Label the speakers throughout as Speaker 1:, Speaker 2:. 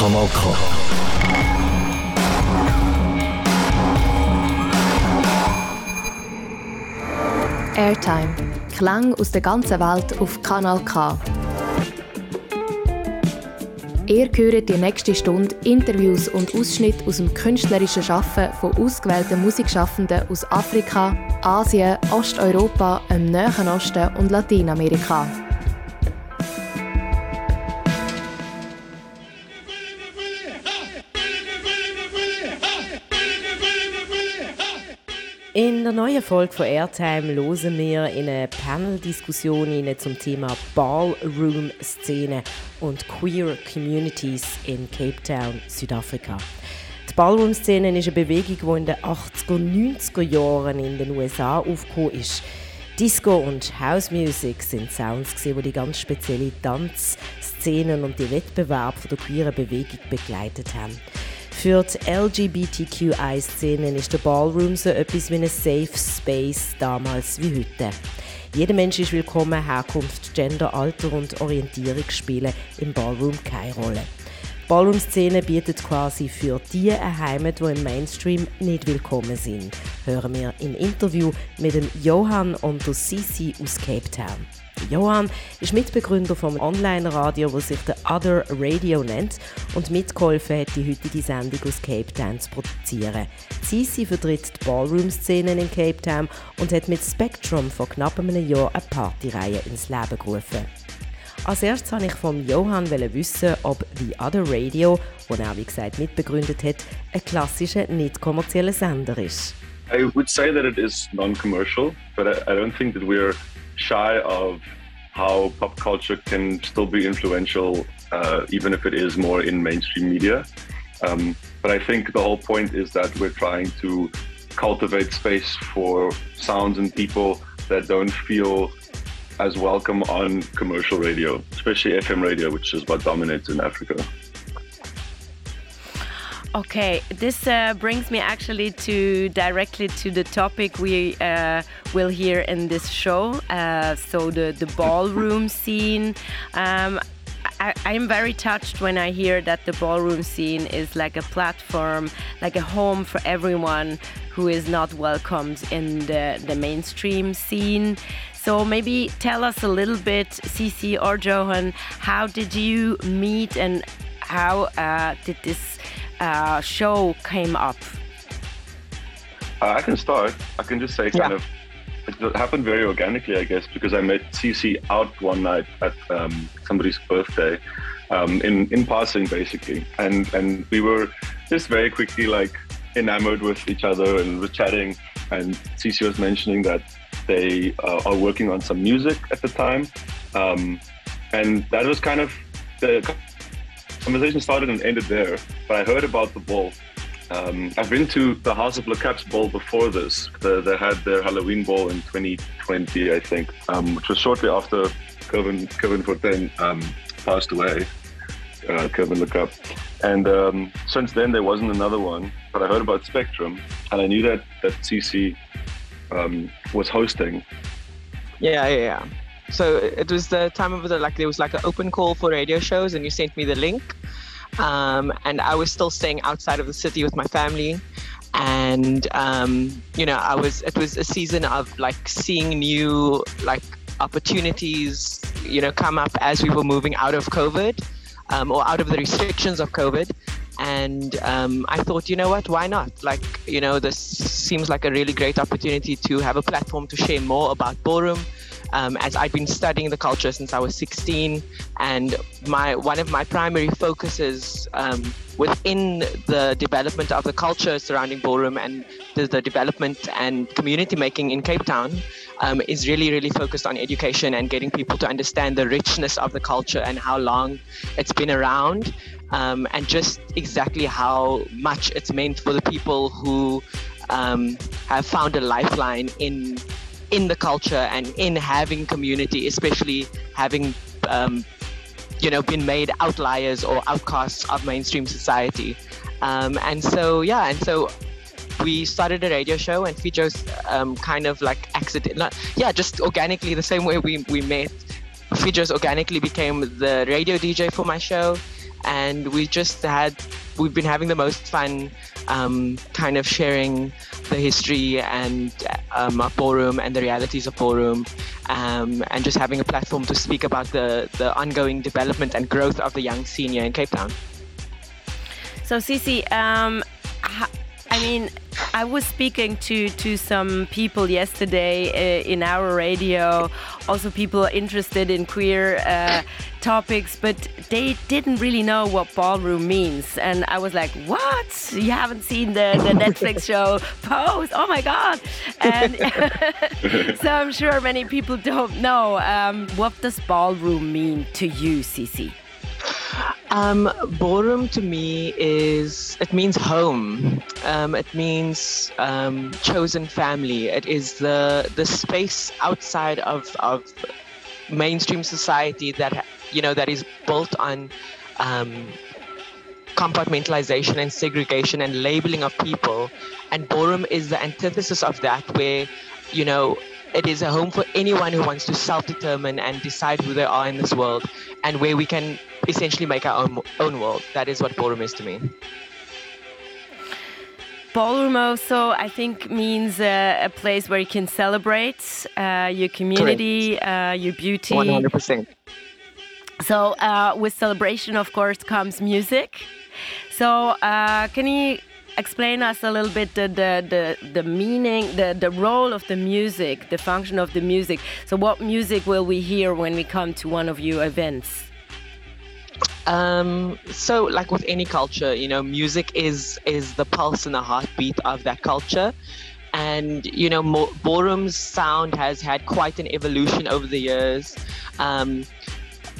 Speaker 1: Kanal K.
Speaker 2: Airtime. Klang aus der ganzen Welt auf Kanal K. Ihr hört die nächste Stunde Interviews und Ausschnitte aus dem künstlerischen Schaffen von ausgewählten Musikschaffenden aus Afrika, Asien, Osteuropa, dem Nahen Osten und Lateinamerika.
Speaker 3: In der neuen Folge von Airtime hören wir in eine Panel-Diskussion zum Thema Ballroom-Szene und Queer Communities in Cape Town, Südafrika. Die Ballroom-Szene ist eine Bewegung, die in den 80er und 90er Jahren in den USA aufgekommen ist. Disco und House Music sind Sounds, die die ganz spezielle Tanzszenen und die Wettbewerbe der queeren Bewegung begleitet haben. Für die LGBTQI-Szene ist der Ballroom so etwas wie ein Safe Space damals wie heute. Jeder Mensch ist willkommen, Herkunft, Gender, Alter und Orientierung spielen im Ballroom keine Rolle. Die Ballroom-Szene bietet quasi für die eine Heimat, die im Mainstream nicht willkommen sind. Hören wir im Interview mit dem Johann und der Sisi aus Cape Town. Johann ist Mitbegründer vom Online-Radio, das sich The Other Radio nennt und mitgeholfen hat, die heutige Sendung aus Cape Town zu produzieren. Sisi vertritt die Ballroom-Szenen in Cape Town und hat mit Spectrum vor knapp einem Jahr eine Partyreihe ins Leben gerufen. Als erstes wollte ich von Johann wissen, ob The Other Radio, das er wie gesagt mitbegründet hat, ein klassischer, nicht kommerzieller Sender ist.
Speaker 4: I would say that it is non-commercial, but I, I don't think that we're shy of how pop culture can still be influential, uh, even if it is more in mainstream media. Um, but I think the whole point is that we're trying to cultivate space for sounds and people that don't feel as welcome on commercial radio, especially FM radio, which is what dominates in Africa.
Speaker 5: Okay, this uh, brings me actually to directly to the topic we uh, will hear in this show. Uh, so the the ballroom scene. Um, I, I'm very touched when I hear that the ballroom scene is like a platform, like a home for everyone who is not welcomed in the, the mainstream scene. So maybe tell us a little bit, Cici or Johan, how did you meet and how uh, did this uh, show came up?
Speaker 4: Uh, I can start. I can just say kind yeah. of it happened very organically, I guess, because I met CC out one night at um, somebody's birthday, um, in in passing basically, and and we were just very quickly like enamored with each other and were chatting, and CC was mentioning that they uh, are working on some music at the time, um, and that was kind of the conversation started and ended there. But I heard about the ball. Um, I've been to the House of Le Cap's ball before this. The, they had their Halloween ball in 2020, I think, um, which was shortly after Kevin Kevin Fortin um, passed away. Uh, Kevin Le Cap. And um, since then, there wasn't another one. But I heard about Spectrum, and I knew that that CC um, was hosting.
Speaker 6: Yeah, yeah, yeah. So it was the time of the like there was like an open call for radio shows, and you sent me the link. Um, and I was still staying outside of the city with my family, and um, you know I was it was a season of like seeing new like opportunities you know come up as we were moving out of COVID um, or out of the restrictions of COVID. And um, I thought, you know what, why not? Like, you know, this seems like a really great opportunity to have a platform to share more about ballroom, um, as I've been studying the culture since I was 16, and my one of my primary focuses um, within the development of the culture surrounding ballroom and the, the development and community making in Cape Town um, is really, really focused on education and getting people to understand the richness of the culture and how long it's been around. Um, and just exactly how much it's meant for the people who um, have found a lifeline in in the culture and in having community, especially having um, you know been made outliers or outcasts of mainstream society. Um, and so yeah, and so we started a radio show and Fijos um, kind of like accident, yeah, just organically the same way we we met. Fijos organically became the radio DJ for my show. And we just had we've been having the most fun um, kind of sharing the history and um, ballroom and the realities of ballroom um, and just having a platform to speak about the, the ongoing development and growth of the young senior in Cape Town.
Speaker 5: So, Cici, um, I mean, I was speaking to, to some people yesterday uh, in our radio, also people interested in queer uh, topics, but they didn't really know what ballroom means. And I was like, what? You haven't seen the, the Netflix show Pose? Oh my God. And so I'm sure many people don't know. Um, what does ballroom mean to you, Cici?
Speaker 6: Um, ballroom to me is it means home. Um, it means um, chosen family. It is the the space outside of of mainstream society that you know that is built on um, compartmentalization and segregation and labeling of people. And ballroom is the antithesis of that, where you know it is a home for anyone who wants to self-determine and decide who they are in this world, and where we can essentially make our own own world. That is what ballroom is to me.
Speaker 5: Ballroom also, I think, means uh, a place where you can celebrate uh, your community, uh, your beauty.
Speaker 6: One hundred percent.
Speaker 5: So, uh, with celebration, of course, comes music. So, uh, can you explain us a little bit the, the, the, the, meaning, the, the role of the music, the function of the music? So, what music will we hear when we come to one of your events?
Speaker 6: Um, so, like with any culture, you know, music is is the pulse and the heartbeat of that culture. And you know, ballroom's sound has had quite an evolution over the years. Um,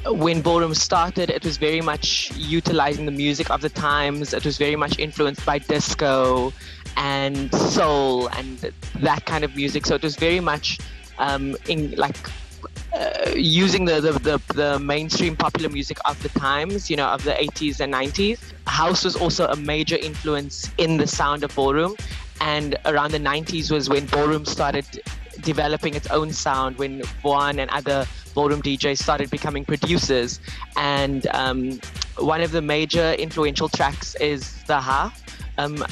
Speaker 6: when ballroom started, it was very much utilizing the music of the times. It was very much influenced by disco and soul and that kind of music. So it was very much um, in like uh, using the, the, the, the, mainstream popular music of the times, you know, of the 80s and 90s. House was also a major influence in the sound of ballroom. And around the 90s was when ballroom started developing its own sound, when Juan and other ballroom DJs started becoming producers. And um, one of the major influential tracks is The Ha. Um,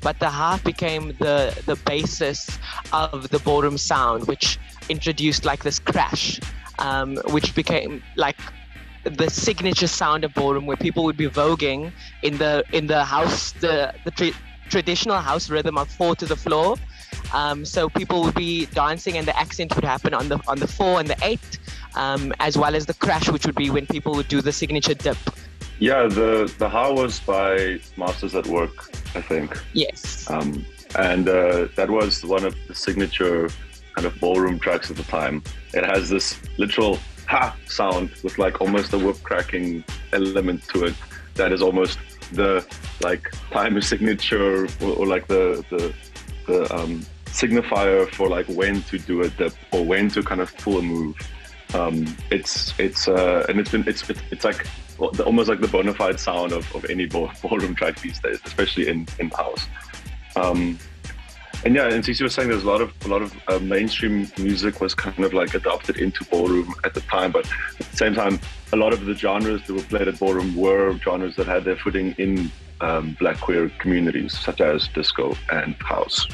Speaker 6: but the Ha became the the basis of the ballroom sound, which introduced like this crash, um, which became like the signature sound of ballroom, where people would be voguing in the in the house, the the tra- traditional house rhythm of four to the floor. Um, so people would be dancing, and the accent would happen on the on the four and the eight, um, as well as the crash, which would be when people would do the signature dip.
Speaker 4: Yeah, the the Ha was by Masters at Work, I think.
Speaker 6: Yes.
Speaker 4: Um, and uh, that was one of the signature kind of ballroom tracks at the time. It has this literal ha sound with like almost a whip cracking element to it that is almost the like time signature or, or like the the, the um, signifier for like when to do a dip or when to kind of pull a move. Um, it's it's uh, and it's been it's it's, it's like almost like the bona fide sound of, of any ball, ballroom track these days, especially in in house. Um, and yeah, and Cici was saying there's a lot of a lot of uh, mainstream music was kind of like adopted into ballroom at the time, but at the same time, a lot of the genres that were played at ballroom were genres that had their footing in um, black queer communities, such as disco and house.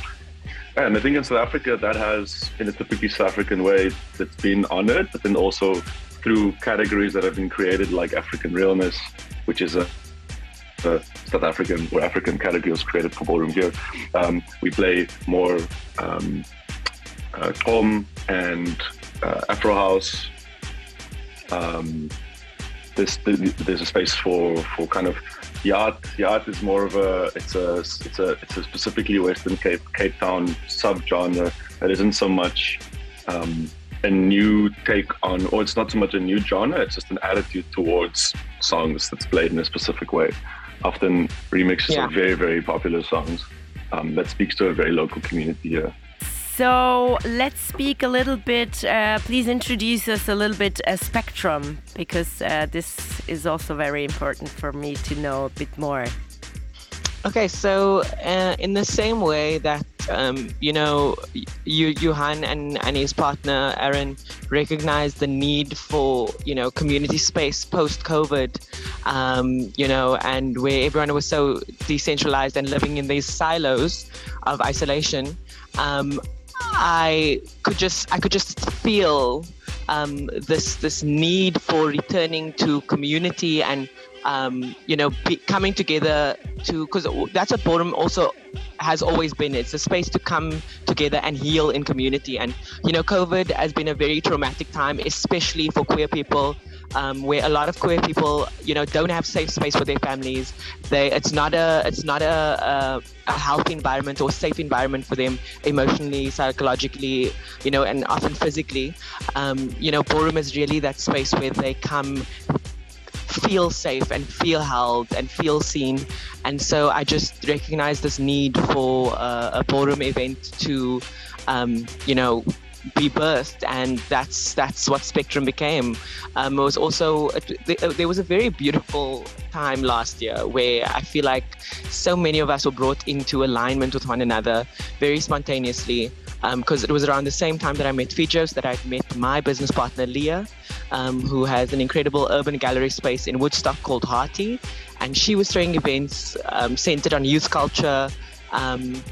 Speaker 4: And I think in South Africa, that has, in a typically South African way, that's been honored, but then also through categories that have been created, like African realness, which is a the South African or African categories created for ballroom here. Um, we play more um, uh, gqom and uh, Afro house. Um, there's, there's a space for, for kind of yacht. Yacht is more of a it's a it's a it's a specifically Western Cape Cape Town subgenre that isn't so much um, a new take on, or it's not so much a new genre. It's just an attitude towards songs that's played in a specific way often remixes yeah. of very, very popular songs um, that speaks to a very local community here.
Speaker 5: So let's speak a little bit. Uh, please introduce us a little bit a uh, Spectrum because uh, this is also very important for me to know a bit more.
Speaker 6: Okay, so uh, in the same way that um, you know, you, Johan and, and his partner Aaron recognized the need for you know community space post COVID, um, you know, and where everyone was so decentralized and living in these silos of isolation. Um, I could just I could just feel um, this this need for returning to community and um, you know be, coming together to because that's what Ballroom also has always been. It's a space to come together and heal in community. And you know, COVID has been a very traumatic time, especially for queer people um, where a lot of queer people, you know, don't have safe space for their families. They, it's not a, it's not a, a, a healthy environment or safe environment for them emotionally, psychologically, you know, and often physically. Um, you know, ballroom is really that space where they come feel safe and feel held and feel seen. And so I just recognize this need for uh, a ballroom event to, um, you know, be birthed, and that's that's what Spectrum became. Um, it was also there was a very beautiful time last year where I feel like so many of us were brought into alignment with one another very spontaneously. Because um, it was around the same time that I met Fijos, that I met my business partner Leah, um, who has an incredible urban gallery space in Woodstock called Hearty, and she was throwing events um, centered on youth culture, um,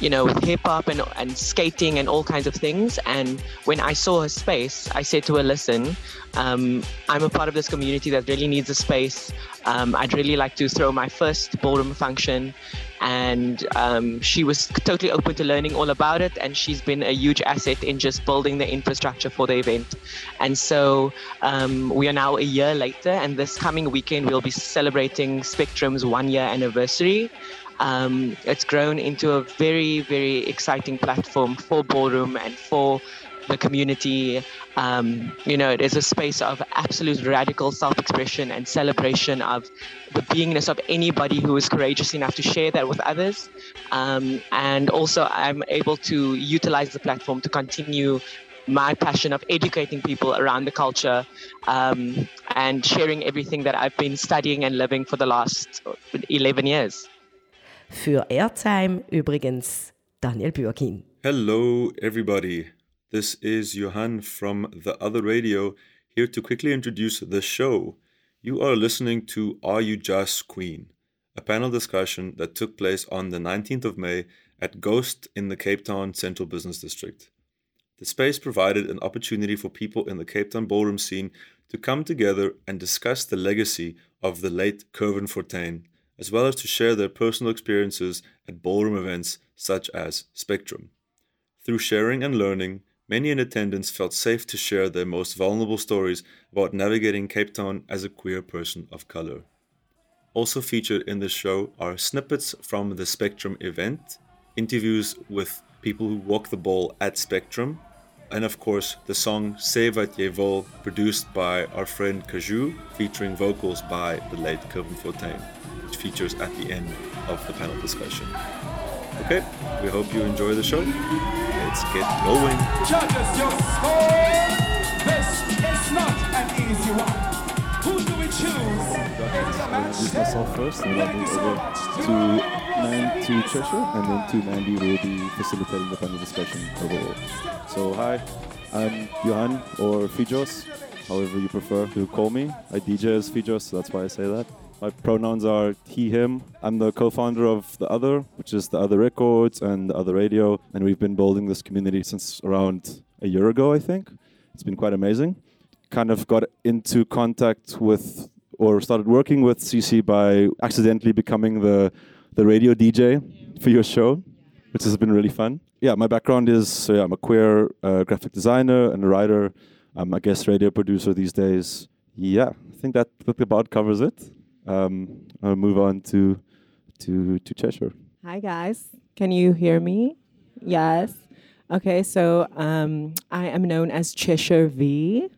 Speaker 6: you know, with hip hop and, and skating and all kinds of things. And when I saw her space, I said to her, listen, um, I'm a part of this community that really needs a space. Um, I'd really like to throw my first ballroom function. And um, she was totally open to learning all about it. And she's been a huge asset in just building the infrastructure for the event. And so um, we are now a year later. And this coming weekend, we'll be celebrating Spectrum's one year anniversary. Um, it's grown into a very, very exciting platform for ballroom and for the community. Um, you know, it is a space of absolute radical self expression and celebration of the beingness of anybody who is courageous enough to share that with others. Um, and also, I'm able to utilize the platform to continue my passion of educating people around the culture um, and sharing everything that I've been studying and living for the last 11 years.
Speaker 3: Für Airtime übrigens Danielle Bürgin.
Speaker 7: Hello, everybody. This is Johan from The Other Radio, here to quickly introduce the show. You are listening to Are You Djas Queen, a panel discussion that took place on the 19th of May at Ghost in the Cape Town Central Business District. The space provided an opportunity for people in the Cape Town ballroom scene to come together and discuss the legacy of the late Curvin Fortuyn as well as to share their personal experiences at ballroom events such as Spectrum. Through sharing and learning, many in attendance felt safe to share their most vulnerable stories about navigating Cape Town as a queer person of color. Also featured in the show are snippets from the Spectrum event, interviews with people who walk the ball at Spectrum, and of course the song Jy Wil, produced by our friend Kaju, featuring vocals by the late Kevin Fontaine, which features at the end of the panel discussion. Okay, we hope you enjoy the show. Let's get going. Judges, your score! This is not an easy one. Introduce myself first and then move over to, Man- to Cheshire and then to Mandy will be facilitating the panel discussion overall. So hi, I'm Johan or Fijos, however you prefer to call me. I DJ as Fijos, so that's why I say that. My pronouns are he, him. I'm the co-founder of The Other, which is The Other Records and The Other Radio, and we've been building this community since around a year ago, I think. It's been quite amazing. Kind of got into contact with or started working with CC by accidentally becoming the the radio DJ for your show, which has been really fun. Yeah, my background is so yeah, I'm a queer uh, graphic designer and a writer. I'm a guest radio producer these days. Yeah, I think that about covers it um, I'll move on to to to Cheshire.
Speaker 8: Hi guys, can you hear me? Yes. Okay, so um, I am known as Cheshire V.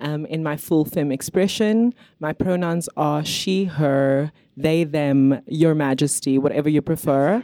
Speaker 8: Um, in my full fem expression, my pronouns are she, her, they, them, your majesty, whatever you prefer.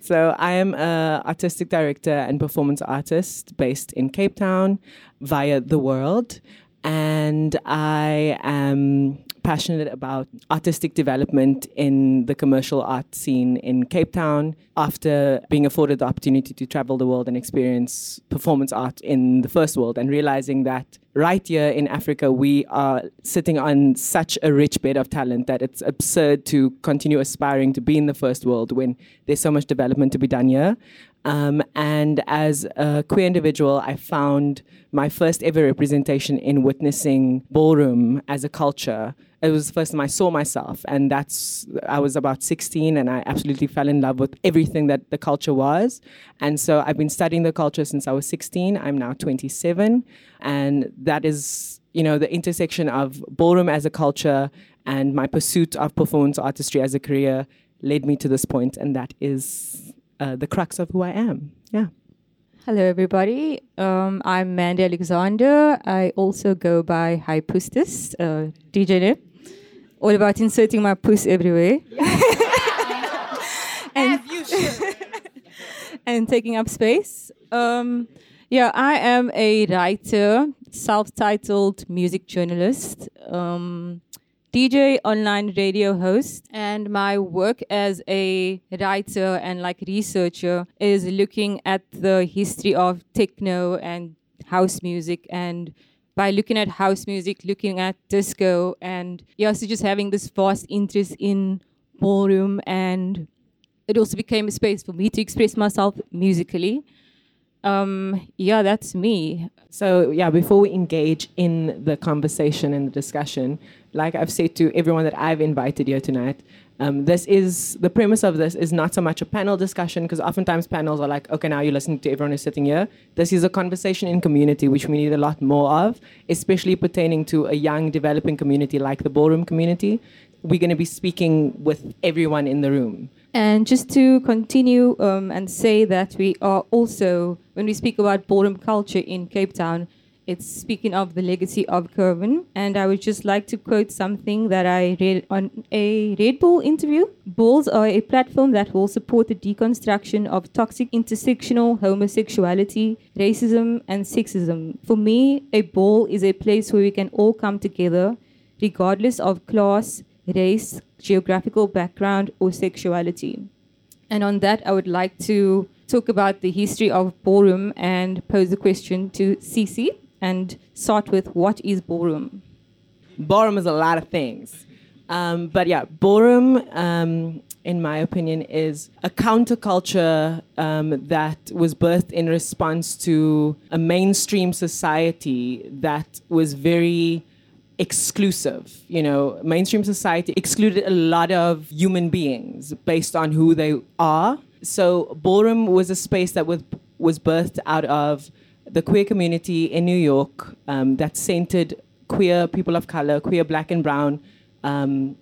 Speaker 8: So I am an artistic director and performance artist based in Cape Town via The World. And I am
Speaker 6: passionate about artistic development in the commercial art scene in Cape Town after being afforded the opportunity to travel the world and experience performance art in the first world and realizing that right here in Africa, we are sitting on such a rich bed of talent that it's absurd to continue aspiring to be in the first world when there's so much development to be done here. Um, and as a queer individual, I found my first ever representation in witnessing ballroom as a culture. It was the first time I saw myself, and that's I was about 16, and I absolutely fell in love with everything that the culture was. And so I've been studying the culture since I was 16. I'm now 27, and that is you know the intersection of ballroom as a culture and my pursuit of performance artistry as a career led me to this point, and that is uh, the crux of who I am. Yeah.
Speaker 9: Hello, everybody. Um, I'm Mandy Alexander. I also go by High Pustus, uh, DJ Nip. All about inserting my puss everywhere. and, and taking up space. Um, yeah, I am a writer, self titled music journalist. Um, DJ, online radio host, and my work as a writer and like researcher is looking at the history of techno and house music and by looking at house music, looking at disco, and yeah, so just having this vast interest in ballroom, and it also became a space for me to express myself musically. Um, yeah, that's me.
Speaker 6: So, yeah, before we engage in the conversation and the discussion, like I've said to everyone that I've invited here tonight, um, this is the premise of this is not so much a panel discussion because oftentimes panels are like, okay, now you're listening to everyone who's sitting here. This is a conversation in community, which we need a lot more of, especially pertaining to a young developing community like the ballroom community. We're going to be speaking with everyone in the room.
Speaker 9: And just to continue um, and say that we are also, when we speak about ballroom culture in Cape Town, it's speaking of the legacy of Curvin. And I would just like to quote something that I read on a Red Bull interview. Balls are a platform that will support the deconstruction of toxic intersectional homosexuality, racism, and sexism. For me, a ball is a place where we can all come together, regardless of class, race, geographical background, or sexuality. And on that, I would like to talk about the history of ballroom and pose a question to Cece and start with what is ballroom?
Speaker 6: Ballroom is a lot of things. Um, but yeah, ballroom, um, in my opinion, is a counterculture um, that was birthed in response to a mainstream society that was very exclusive. You know, mainstream society excluded a lot of human beings based on who they are. So ballroom was a space that was was birthed out of the queer community in New York um, that centered queer people of color, queer black and brown um,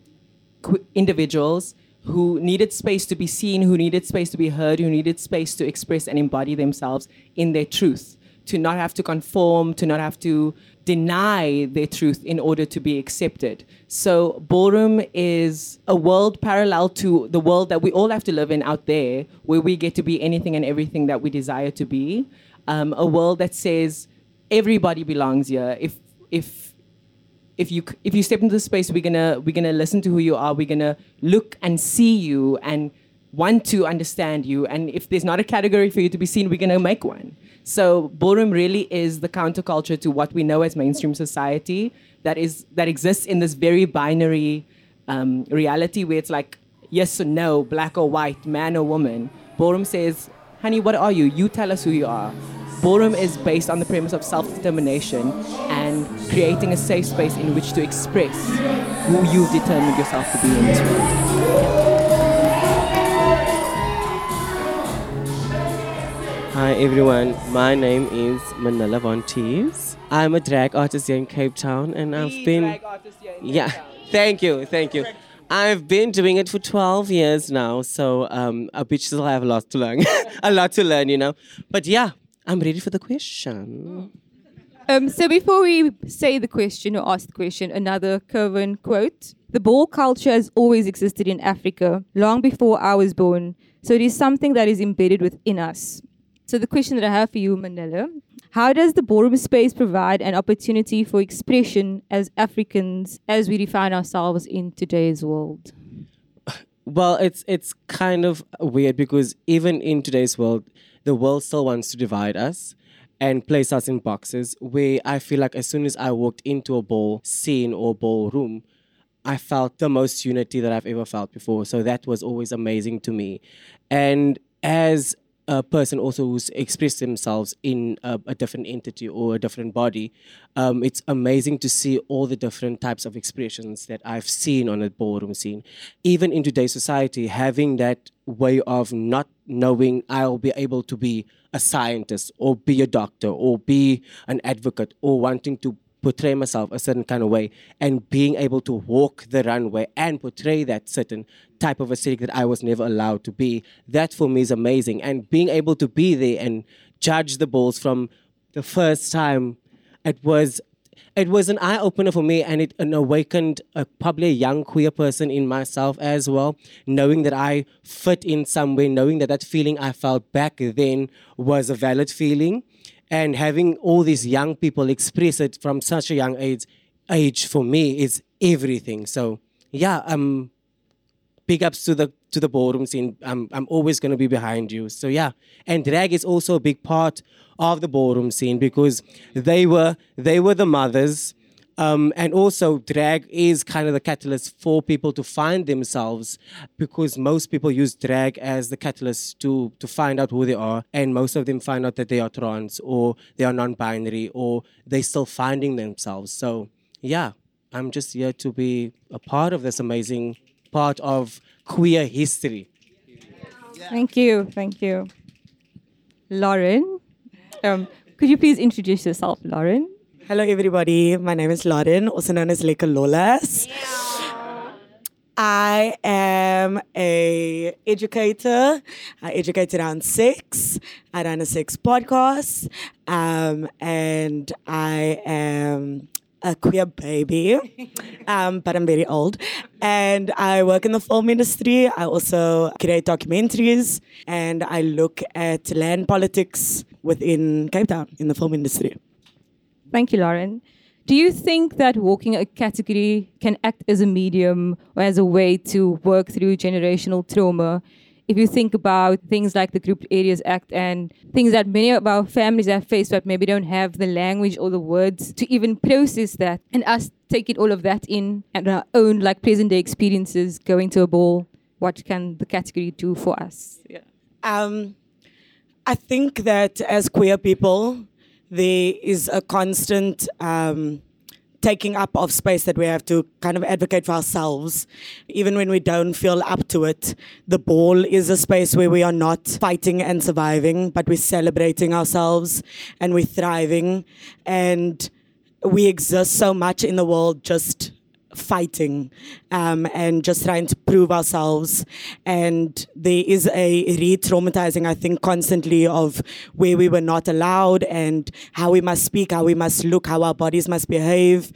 Speaker 6: individuals who needed space to be seen, who needed space to be heard, who needed space to express and embody themselves in their truth, to not have to conform, to not have to deny their truth in order to be accepted. So, ballroom is a world parallel to the world that we all have to live in out there, where we get to be anything and everything that we desire to be. Um, a world that says everybody belongs here. If if if you if you step into the space, we're gonna we're gonna listen to who you are. We're gonna look and see you and want to understand you. And if there's not a category for you to be seen, we're gonna make one. So ballroom really is the counterculture to what we know as mainstream society that is that exists in this very binary um, reality where it's like yes or no, black or white, man or woman. Ballroom says, honey, what are you? You tell us who you are. Ballroom is based on the premise of self-determination and creating a safe space in which to express who you've determined yourself to be in this world.
Speaker 10: Hi everyone, my name is Manila Von Teez. I'm a drag artist here in Cape Town and I've been Yeah, thank you, thank you. I've been doing it for 12 years now, so um, I still have a lot to learn. a lot to learn, you know. But yeah, I'm ready for the question.
Speaker 9: Um, so before we say the question or ask the question, another Curvin quote. The ball culture has always existed in Africa, long before I was born. So it is something that is embedded within us. So the question that I have for you, Manila, How does the ballroom space provide an opportunity for expression as Africans as we define ourselves in today's world?
Speaker 10: Well, it's it's kind of weird because even in today's world, the world still wants to divide us and place us in boxes where I feel like as soon as I walked into a ball scene or ballroom, I felt the most unity that I've ever felt before. So that was always amazing to me. And as a person also who's expressed themselves in a, a different entity or a different body, um, it's amazing to see all the different types of expressions that I've seen on a ballroom scene. Even in today's society, having that way of not knowing I'll be able to be a scientist or be a doctor or be an advocate or wanting to portray myself a certain kind of way and being able to walk the runway and portray that certain type of aesthetic that I was never allowed to be. That for me is amazing. And being able to be there and judge the balls from the first time, it was it was an eye opener for me and it an awakened a, probably a young queer person in myself as well, knowing that I fit in some way, knowing that that feeling I felt back then was a valid feeling and having all these young people express it from such a young age age for me is everything. So yeah um big ups to the to the ballroom scene i'm, I'm always going to be behind you. So yeah. And drag is also a big part of the ballroom scene because they were they were the mothers um, and also, drag is kind of the catalyst for people to find themselves because most people use drag as the catalyst to, to find out who they are. And most of them find out that they are trans or they are non binary or they're still finding themselves. So, yeah, I'm just here to be a part of this amazing part of queer history.
Speaker 9: Thank you. Thank you. Lauren, um, could you please introduce yourself, Lauren?
Speaker 11: Hello, everybody. My name is Lauren, also known as Leka Lolas. I am a educator. I educate around sex. I run a sex podcast, um, and I am a queer baby, um, but I'm very old. And I work in the film industry. I also create documentaries, and I look at land politics within Cape Town in the film industry.
Speaker 9: Thank you, Lauren. Do you think that walking a category can act as a medium or as a way to work through generational trauma? If you think about things like the Grouped Areas Act and things that many of our families have faced, but maybe don't have the language or the words to even process that, and us taking all of that in and our own like present day experiences going to a ball, what can the category do for us?
Speaker 11: Yeah. Um, I think that as queer people, there is a constant um, taking up of space that we have to kind of advocate for ourselves. Even when we don't feel up to it, the ball is a space where we are not fighting and surviving, but we're celebrating ourselves and we're thriving. And we exist so much in the world just fighting um, and just trying to prove ourselves. And there is a re traumatizing, I think, constantly of where we were not allowed and how we must speak, how we must look, how our bodies must behave.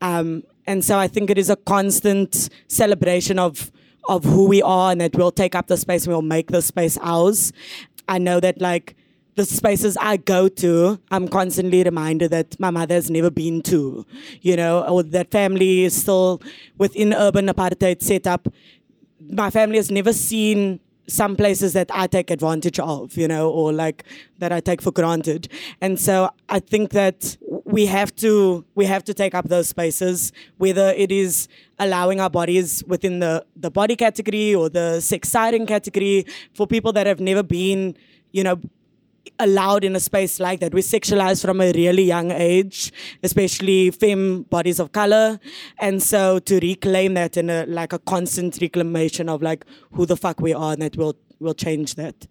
Speaker 11: Um, and so I think it is a constant celebration of of who we are and that we'll take up the space and we'll make the space ours. I know that like the spaces I go to, I'm constantly reminded that my mother has never been to, you know, or that family is still within urban apartheid setup. My family has never seen some places that I take advantage of, you know, or like that I take for granted. And so I think that we have to we have to take up those spaces, whether it is allowing our bodies within the the body category or the sex siren category for people that have never been, you know, allowed in a space like that. We sexualize from a really young age, especially femme bodies of color. And so to reclaim that in a like a constant reclamation of like who the fuck we are and that will will change that.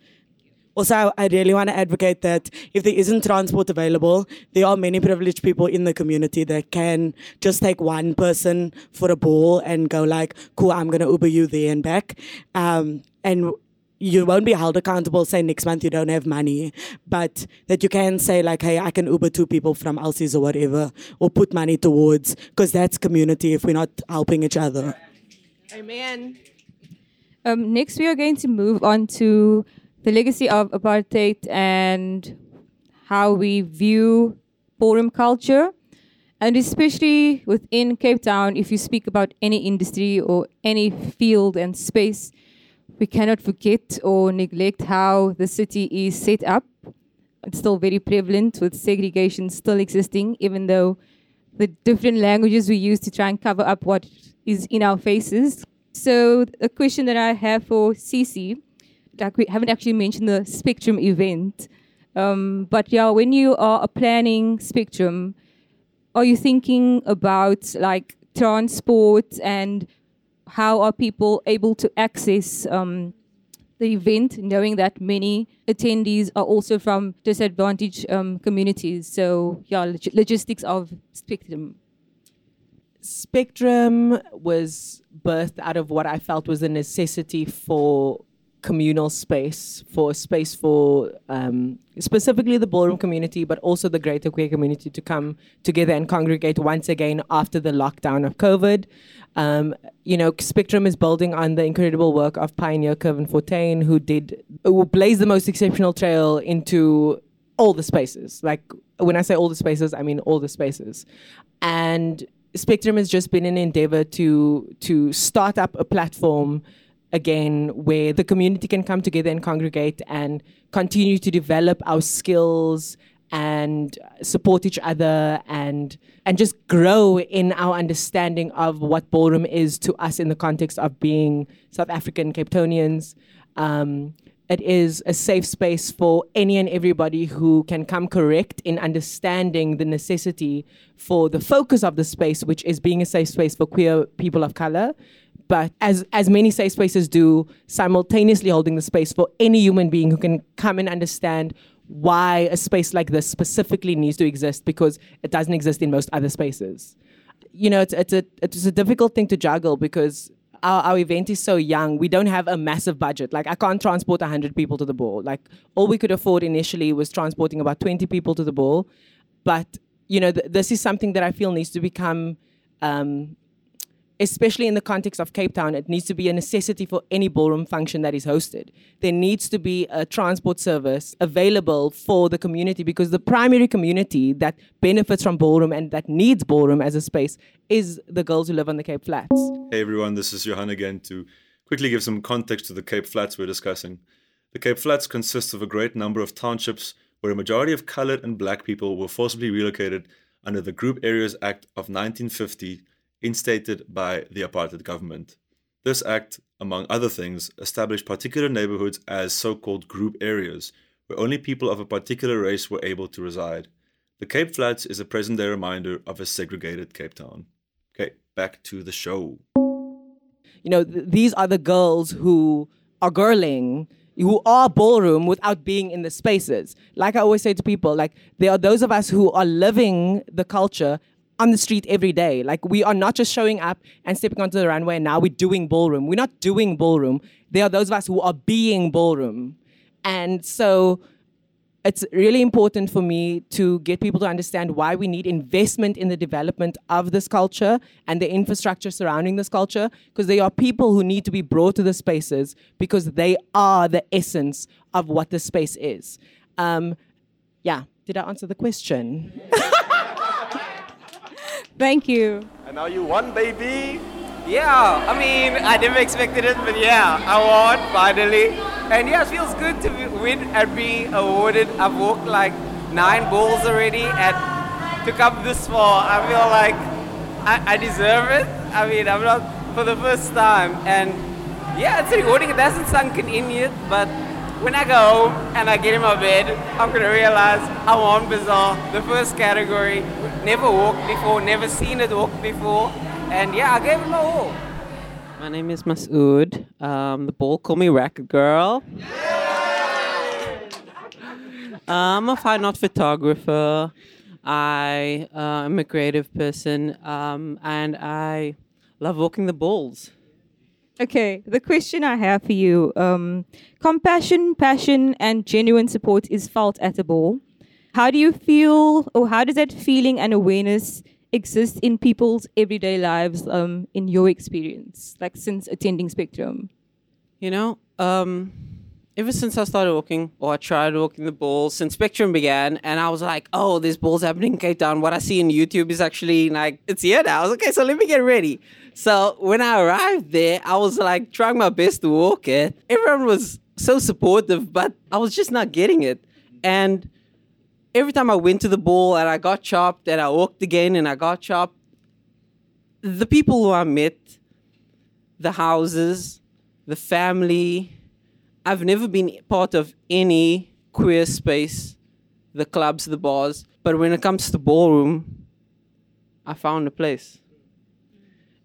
Speaker 11: Also, I really want to advocate that if there isn't transport available, there are many privileged people in the community that can just take one person for a ball and go like, cool, I'm going to Uber you there and back. Um, and you won't be held accountable say next month you don't have money but that you can say like hey i can uber two people from elsie's or whatever or put money towards because that's community if we're not helping each other
Speaker 9: amen um, next we are going to move on to the legacy of apartheid and how we view ballroom culture. And especially within Cape Town, if you speak about any industry or any field and space, we cannot forget or neglect how the city is set up. It's still very prevalent with segregation still existing, even though the different languages we use to try and cover up what is in our faces. So, a question that I have for Cece, like we haven't actually mentioned the Spectrum event, um, but yeah, when you are planning Spectrum, are you thinking about like transport and how are people able to access um, the event, knowing that many attendees are also from disadvantaged um, communities? So, yeah, log- logistics of Spectrum.
Speaker 6: Spectrum was birthed out of what I felt was a necessity for communal space, for space for um, specifically the ballroom community, but also the greater queer community to come together and congregate once again after the lockdown of COVID. Um, you know, Spectrum is building on the incredible work of pioneer Kevin Fortain, who did who blazed the most exceptional trail into all the spaces. Like when I say all the spaces, I mean all the spaces, and Spectrum has just been an endeavor to to start up a platform again where the community can come together and congregate and continue to develop our skills and support each other and and just grow in our understanding of what ballroom is to us in the context of being South African Cape. Um, it is a safe space for any and everybody who can come correct in understanding the necessity for the focus of the space, which is being a safe space for queer people of color. But as as many safe spaces do, simultaneously holding the space for any human being who can come and understand why a space like this specifically needs to exist because it doesn't exist in most other spaces. You know, it's, it's a it's a difficult thing to juggle because our, our event is so young. We don't have a massive budget. Like I can't transport 100 people to the ball. Like all we could afford initially was transporting about 20 people to the ball. But you know, th- this is something that I feel needs to become um, especially in the context of Cape Town, it needs to be a necessity for any ballroom function that is hosted. There needs to be a transport service available for the community because the primary community that benefits from ballroom and that needs ballroom as a space is the girls who live on the Cape Flats.
Speaker 7: Hey everyone, this is Johan again to quickly give some context to the Cape Flats we're discussing. The Cape Flats consists of a great number of townships where a majority of colored and black people were forcibly relocated under the Group Areas Act of 1950 instated by the apartheid government. This act, among other things, established particular neighborhoods as so called group areas, where only people of a particular race were able to reside. The Cape Flats is a present day reminder of a segregated Cape Town. Okay, back to the show.
Speaker 6: You know, th- these are the girls who are girling, who are ballroom without being in the spaces. Like I always say to people, like there are those of us who are living the culture on the street every day. Like we are not just showing up and stepping onto the runway and now we're doing ballroom. We're not doing ballroom. There are those of us who are being ballroom. And so it's really important for me to get people to understand why we need investment in the development of this culture and the infrastructure surrounding this culture because there are people who need to be brought to the spaces because they are the essence of what the space is. Um, yeah, did I answer the question?
Speaker 9: Thank you.
Speaker 12: And now you won, baby.
Speaker 13: Yeah, I mean, I never expected it, but yeah, I won finally. And yeah, it feels good to win and be awarded. I've walked like nine balls already, and to come this far, I feel like I, I deserve it. I mean, I'm not for the first time, and yeah, it's rewarding. It hasn't sunken in yet, but when I go and I get in my bed, I'm gonna realize I won Bizarre, the first category. Never walked before, never seen it walk before, and yeah, I gave it my all.
Speaker 14: My name is Masood. Um, the ball call me Racket Girl. I'm a fine art photographer. I uh, am a creative person, um, and I love walking the balls.
Speaker 9: Okay, the question I have for you um, compassion, passion, and genuine support is felt at a ball. How do you feel, or how does that feeling and awareness exist in people's everyday lives um, in your experience, like since attending Spectrum?
Speaker 14: You know, um,
Speaker 13: ever since I started walking, or I tried walking the balls, since Spectrum began, and I was like, oh, there's balls happening in Cape Town. What I see in YouTube is actually like, it's here now. I was like, okay, so let me get ready. So when I arrived there, I was like trying my best to walk it. Everyone was so supportive, but I was just not getting it. And every time I went to the ball and I got chopped and I walked again and I got chopped, the people who I met, the houses, the family, I've never been part of any queer space, the clubs, the bars, but when it comes to the ballroom, I found a place.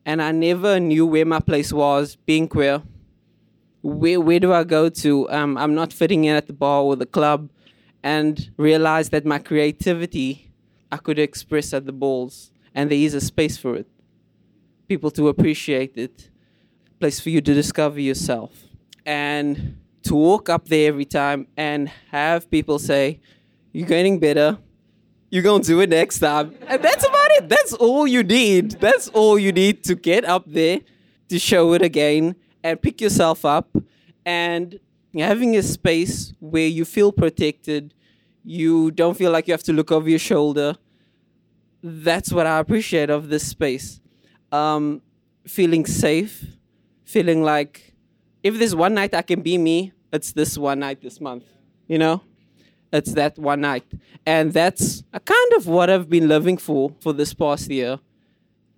Speaker 13: And I never knew where my place was being queer. Where, where do I go to? Um, I'm not fitting in at the bar or the club and realized that my creativity I could express at the balls and there is a space for it. People to appreciate it, place for you to discover yourself. And to walk up there every time and have people say, You're getting better. You're going to do it next time. And that's about it. That's all you need. That's all you need to get up there, to show it again, and pick yourself up. And having a space where you feel protected, you don't feel like you have to look over your shoulder. That's what I appreciate of this space. Um, feeling safe, feeling like if there's one night I can be me, it's this one night this month, you know? It's that one night. And that's a kind of what I've been living for for this past year.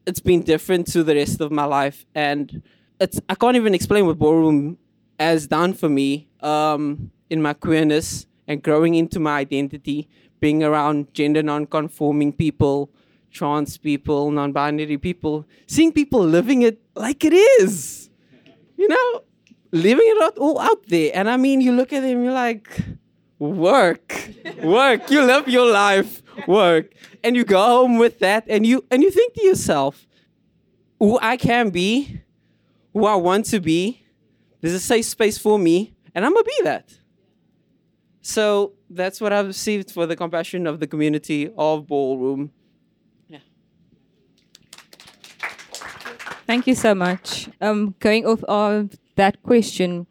Speaker 13: It's been different to the rest of my life. And it's I can't even explain what ballroom has done for me um, in my queerness and growing into my identity, being around gender non-conforming people, trans people, non-binary people, seeing people living it like it is. You know, living it out, all out there. And I mean, you look at them, you're like, work, work. You love your life, work. And you go home with that, and you and you think to yourself, who I can be, who I want to be. There's a safe space for me, and I'm gonna be that. So that's what I've received for the compassion of the community of Ballroom. Yeah.
Speaker 9: Thank you so much. Um, going off of that question,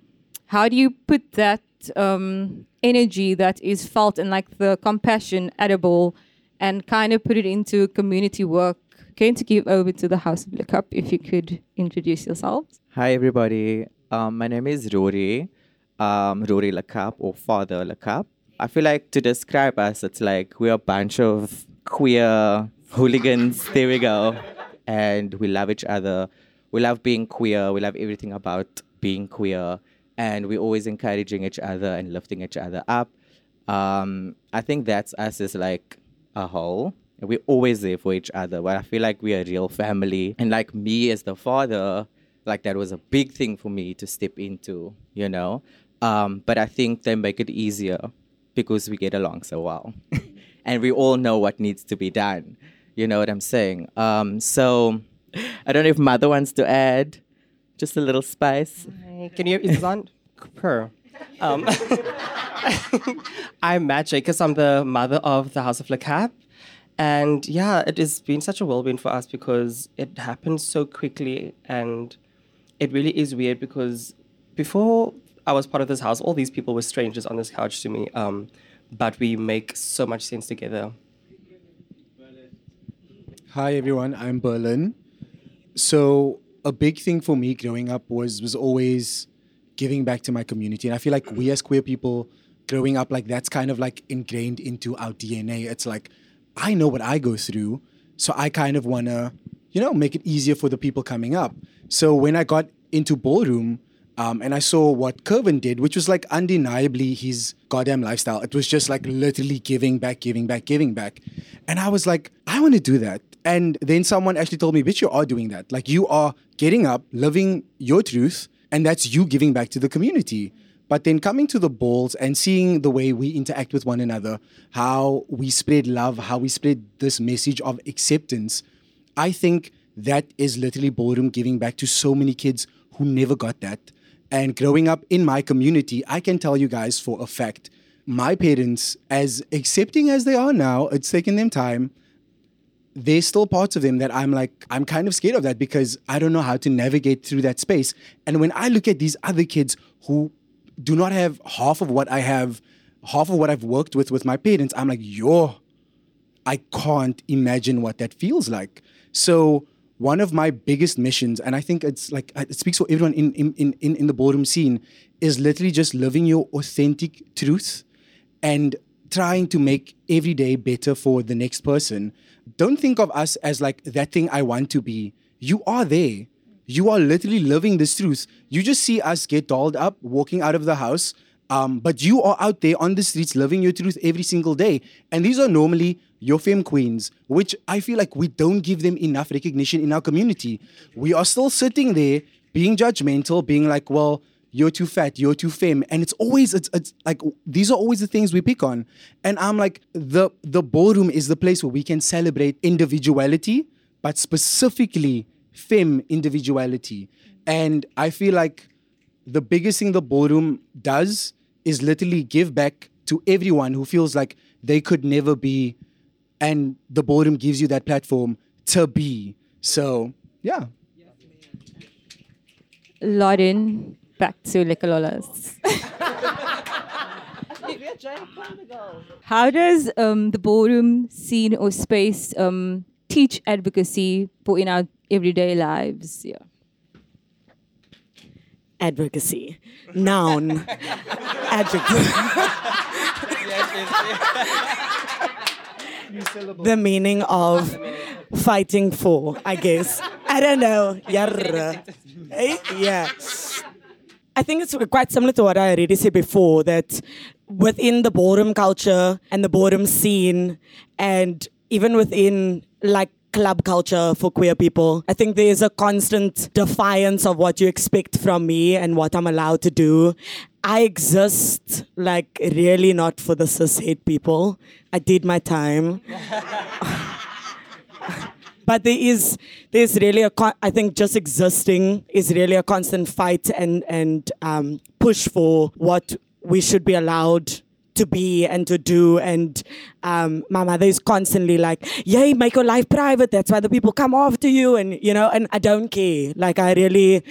Speaker 9: how do you put that um, energy that is felt and like the compassion edible and kind of put it into community work? Going to give over to the House of Look Up if you could introduce yourselves.
Speaker 15: Hi, everybody. Um, my name is Rory, um, Rory Lakap or Father Lakap. I feel like to describe us, it's like we're a bunch of queer hooligans. there we go. And we love each other. We love being queer. We love everything about being queer. And we're always encouraging each other and lifting each other up. Um, I think that's us as like a whole. We're always there for each other. But I feel like we're a real family. And like me as the father, like that was a big thing for me to step into, you know? Um, but I think they make it easier because we get along so well. and we all know what needs to be done. You know what I'm saying? Um, so I don't know if Mother wants to add just a little spice.
Speaker 16: Can you, is on? Her. Um, I'm Magic because I'm the mother of the House of Le Cap. And yeah, it has been such a whirlwind for us because it happened so quickly. And it really is weird because before I was part of this house, all these people were strangers on this couch to me. Um, but we make so much sense together.
Speaker 17: Hi everyone, I'm Berlin. So a big thing for me growing up was was always giving back to my community, and I feel like we as queer people growing up like that's kind of like ingrained into our DNA. It's like I know what I go through, so I kind of wanna, you know, make it easier for the people coming up. So when I got into ballroom, um, and I saw what Curvin did, which was like undeniably his goddamn lifestyle. It was just like literally giving back, giving back, giving back. And I was like, I want to do that. And then someone actually told me, bitch, you are doing that. Like you are getting up, living your truth, and that's you giving back to the community. But then coming to the balls and seeing the way we interact with one another, how we spread love, how we spread this message of acceptance, I think that is literally ballroom giving back to so many kids who never got that. And growing up in my community, I can tell you guys for a fact, my parents, as accepting as they are now, it's taken them time. There's still parts of them that I'm like, I'm kind of scared of that because I don't know how to navigate through that space. And when I look at these other kids who do not have half of what I have, half of what I've worked with with my parents, I'm like, yo, I can't imagine what that feels like. So one of my biggest missions, and I think it's like it speaks for everyone in in in, in the ballroom scene, is literally just living your authentic truth and trying to make every day better for the next person. Don't think of us as like that thing I want to be. You are there. You are literally living this truth. You just see us get dolled up, walking out of the house. Um, but you are out there on the streets living your truth every single day. And these are normally your femme queens, which I feel like we don't give them enough recognition in our community. We are still sitting there being judgmental, being like, well, you're too fat, you're too femme. And it's always it's, it's like these are always the things we pick on. And I'm like, the the ballroom is the place where we can celebrate individuality, but specifically femme individuality. And I feel like the biggest thing the ballroom does is literally give back to everyone who feels like they could never be. And the ballroom gives you that platform to be. So, yeah.
Speaker 9: Lauren, back to Liquor How does um, the ballroom scene or space um, teach advocacy for in our everyday lives? Yeah.
Speaker 11: Advocacy. Noun. Adjective. the meaning of fighting for, I guess. I don't know. Eh? Yeah. I think it's quite similar to what I already said before that within the ballroom culture and the ballroom scene, and even within like club culture for queer people. I think there's a constant defiance of what you expect from me and what I'm allowed to do. I exist like really not for the cis het people. I did my time. but there is there's really a con- I think just existing is really a constant fight and and um, push for what we should be allowed to be and to do. And um, my mother is constantly like, "Yay, make your life private. That's why the people come after you." And you know, and I don't care. Like I really.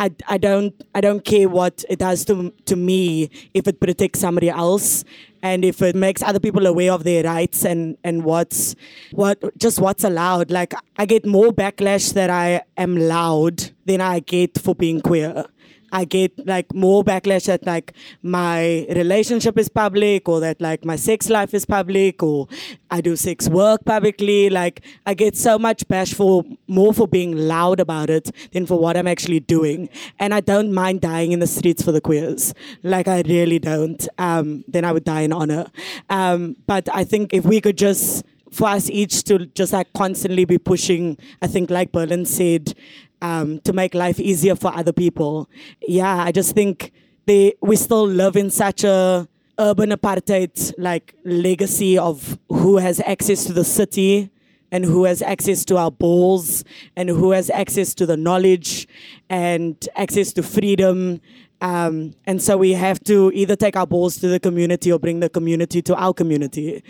Speaker 11: I, I don't I don't care what it does to to me if it protects somebody else and if it makes other people aware of their rights and and what's what just what's allowed like I get more backlash that I am loud than I get for being queer I get like more backlash that like my relationship is public or that like my sex life is public or I do sex work publicly. Like I get so much bash for more for being loud about it than for what I'm actually doing. And I don't mind dying in the streets for the queers. Like I really don't. Um, then I would die in honor. Um, but I think if we could just for us each to just like constantly be pushing, I think like Berlin said, um, to make life easier for other people. Yeah, I just think they we still live in such a urban apartheid like legacy of who has access to the city and who has access to our balls and who has access to the knowledge and access to freedom. Um, and so we have to either take our balls to the community or bring the community to our community.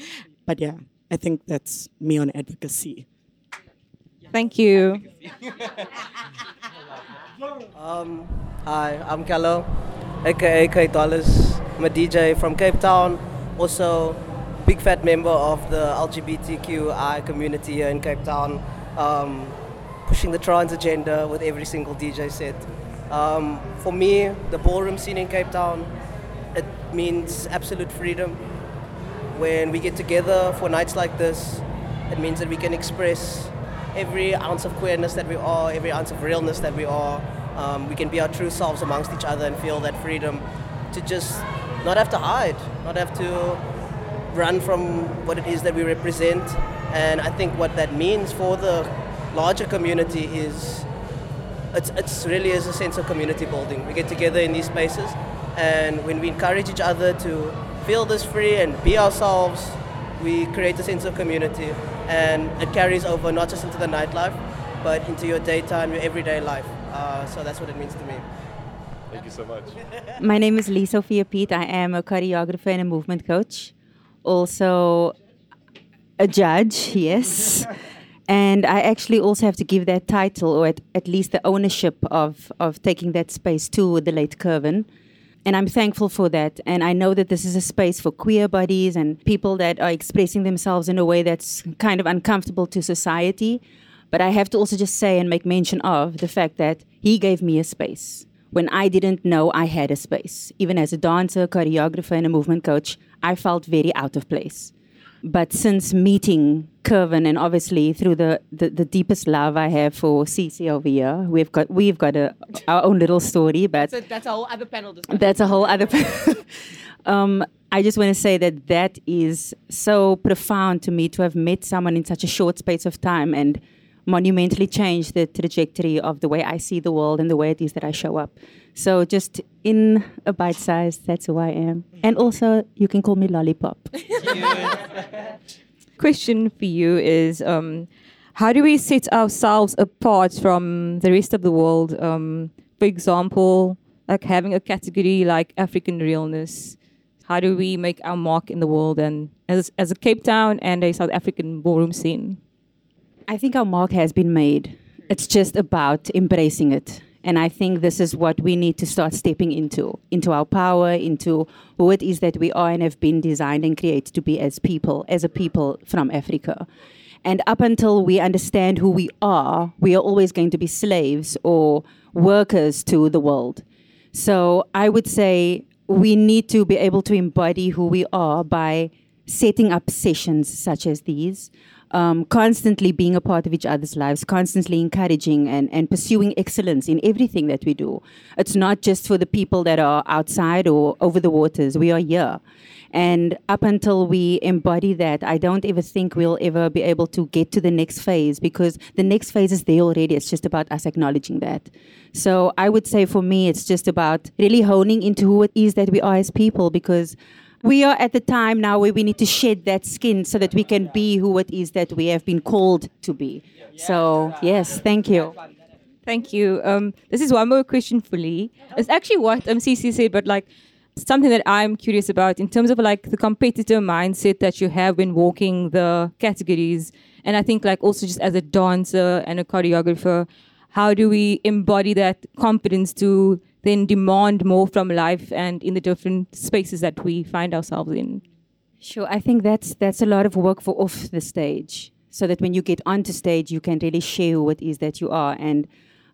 Speaker 11: But yeah, I think that's me on advocacy.
Speaker 9: Thank you.
Speaker 18: um, hi, I'm Kello, aka K Dollars. I'm a DJ from Cape Town, also big fat member of the LGBTQI community here in Cape Town, um, pushing the trans agenda with every single DJ set. Um, for me, the ballroom scene in Cape Town, it means absolute freedom. When we get together for nights like this, it means that we can express every ounce of queerness that we are, every ounce of realness that we are. Um, we can be our true selves amongst each other and feel that freedom to just not have to hide, not have to run from what it is that we represent. And I think what that means for the larger community is it's, it's really is a sense of community building. We get together in these spaces, and when we encourage each other to feel this free and be ourselves, we create a sense of community and it carries over not just into the nightlife, but into your daytime, your everyday life. Uh, so that's what it means to me.
Speaker 7: Thank you so much.
Speaker 19: My name is Lee Sophia Pete. I am a choreographer and a movement coach. Also, a judge, yes. and I actually also have to give that title, or at, at least the ownership of, of taking that space to the late Curvin. And I'm thankful for that. And I know that this is a space for queer bodies and people that are expressing themselves in a way that's kind of uncomfortable to society. But I have to also just say and make mention of the fact that he gave me a space when I didn't know I had a space. Even as a dancer, choreographer, and a movement coach, I felt very out of place. But since meeting Curvin and obviously through the, the, the deepest love I have for CC over here, we've got we've got a, our own little story, but
Speaker 20: So that's a whole other panel discussion.
Speaker 19: that's a whole other. um, I just want to say that that is so profound to me to have met someone in such a short space of time and monumentally changed the trajectory of the way I see the world and the way it is that I show up. So just in a bite size, that's who I am. And also, you can call me Lollipop.
Speaker 9: Question for you is um, how do we set ourselves apart from the rest of the world? Um, for example, like having a category like African realness. How do we make our mark in the world and as, as a Cape Town and a South African ballroom scene?
Speaker 19: I think our mark has been made. It's just about embracing it. And I think this is what we need to start stepping into into our power, into who it is that we are and have been designed and created to be as people, as a people from Africa. And up until we understand who we are, we are always going to be slaves or workers to the world. So I would say we need to be able to embody who we are by setting up sessions such as these, um, constantly being a part of each other's lives, constantly encouraging and, and pursuing excellence in everything that we do. It's not just for the people that are outside or over the waters, we are here. And up until we embody that, I don't ever think we'll ever be able to get to the next phase because the next phase is there already. It's just about us acknowledging that. So I would say for me, it's just about really honing into who it is that we are as people because we are at the time now where we need to shed that skin so that we can be who it is that we have been called to be. So, yes, thank you.
Speaker 9: Thank you. Um, this is one more question for Lee. It's actually what um, CC said, but like something that I'm curious about in terms of like the competitor mindset that you have when walking the categories. And I think like also just as a dancer and a choreographer, how do we embody that confidence to then demand more from life and in the different spaces that we find ourselves in?
Speaker 19: Sure, I think that's that's a lot of work for off the stage, so that when you get onto stage, you can really share who it is that you are, and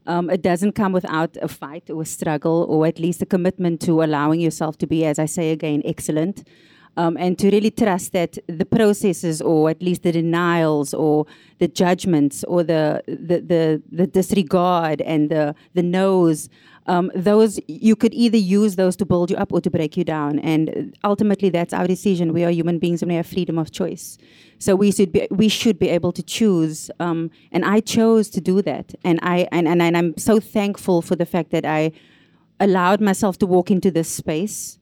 Speaker 19: um, it doesn't come without a fight or a struggle, or at least a commitment to allowing yourself to be, as I say again, excellent. Um, and to really trust that the processes, or at least the denials, or the judgments, or the the the, the disregard and the the no's, um, those you could either use those to build you up or to break you down. And ultimately, that's our decision. We are human beings, and we have freedom of choice. So we should be we should be able to choose. Um, and I chose to do that, and I and, and and I'm so thankful for the fact that I allowed myself to walk into this space.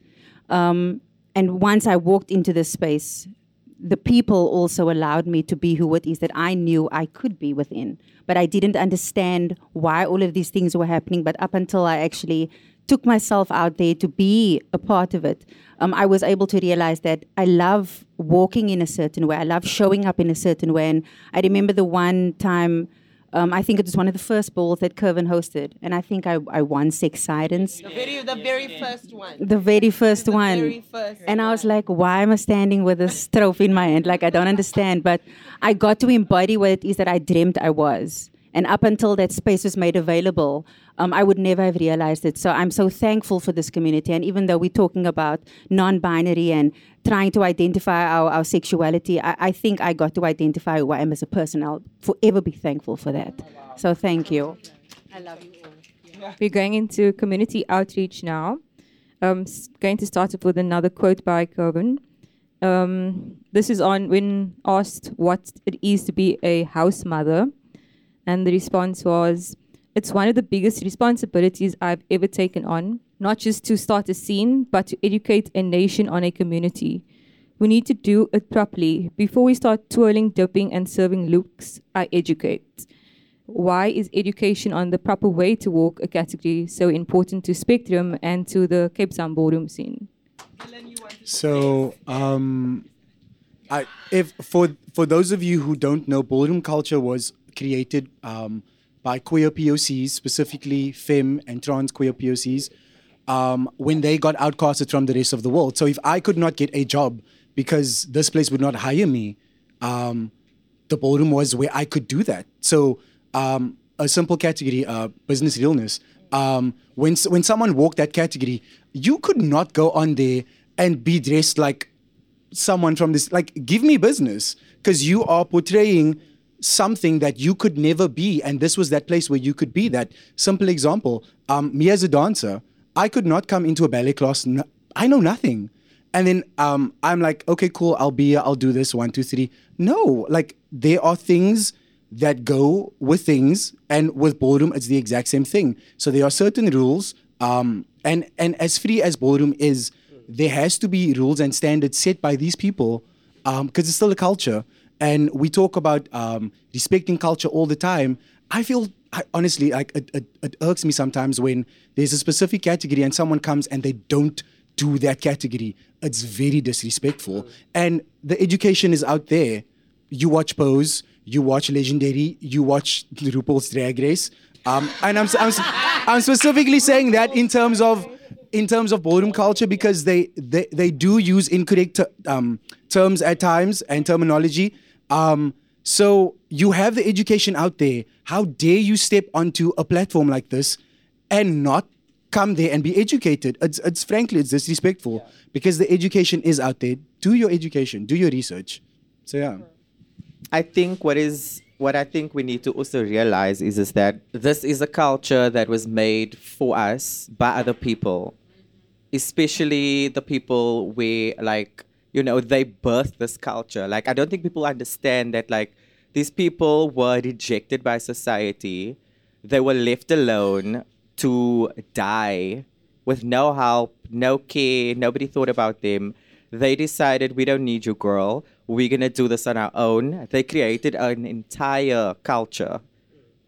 Speaker 19: Um, and once I walked into this space, the people also allowed me to be who it is that I knew I could be within. But I didn't understand why all of these things were happening. But up until I actually took myself out there to be a part of it, um, I was able to realize that I love walking in a certain way. I love showing up in a certain way. And I remember the one time. Um, I think it was one of the first balls that Curvin hosted, and I think I, I won Sex Siren.
Speaker 20: The very, the very first one.
Speaker 19: The very first
Speaker 20: The
Speaker 19: one.
Speaker 20: very first
Speaker 19: and I was like, why am I standing with this trophy in my hand? Like, I don't understand. But I got to embody what it is that I dreamt I was. And up until that space was made available, um, I would never have realized it. So I'm so thankful for this community. And even though we're talking about non binary and trying to identify our, our sexuality, I, I think I got to identify who I am as a person. I'll forever be thankful for that. So thank you.
Speaker 9: I love you all. We're going into community outreach now. Um, s- going to start off with another quote by Curvin. Um, this is on when asked what it is to be a house mother, and the response was, "It's one of the biggest responsibilities I've ever taken on. Not just to start a scene, but to educate a nation on a community. We need to do it properly. Before we start twirling, dipping, and serving looks, I educate." why is education on the proper way to walk a category so important to Spectrum and to the Cape Town ballroom scene?
Speaker 17: So, um, I if for for those of you who don't know, ballroom culture was created um, by queer POCs, specifically femme and trans queer POCs, um, when they got outcasted from the rest of the world. So if I could not get a job because this place would not hire me, um, the ballroom was where I could do that. So um, a simple category, uh, business realness. Um, when when someone walked that category, you could not go on there and be dressed like someone from this. Like, give me business because you are portraying something that you could never be, and this was that place where you could be that. Simple example: um, me as a dancer, I could not come into a ballet class. I know nothing. And then um, I'm like, okay, cool. I'll be. I'll do this. One, two, three. No, like there are things that go with things, and with ballroom, it's the exact same thing. So there are certain rules, um, and and as free as ballroom is, there has to be rules and standards set by these people, because um, it's still a culture. And we talk about um, respecting culture all the time. I feel I, honestly like it, it, it irks me sometimes when there's a specific category and someone comes and they don't do that category. It's very disrespectful. And the education is out there. You watch Pose, you watch Legendary, you watch RuPaul's Drag Race. Um, and I'm, I'm, I'm specifically saying that in terms of in terms of ballroom culture because they they, they do use incorrect um, terms at times and terminology. Um, so you have the education out there. How dare you step onto a platform like this and not come there and be educated? It's, it's frankly it's disrespectful yeah. because the education is out there. Do your education, do your research. So yeah.
Speaker 15: I think what is what I think we need to also realize is is that this is a culture that was made for us by other people, especially the people where like you know they birthed this culture. Like I don't think people understand that like these people were rejected by society. They were left alone to die with no help, no care, nobody thought about them. They decided we don't need you, girl we're gonna do this on our own. They created an entire culture.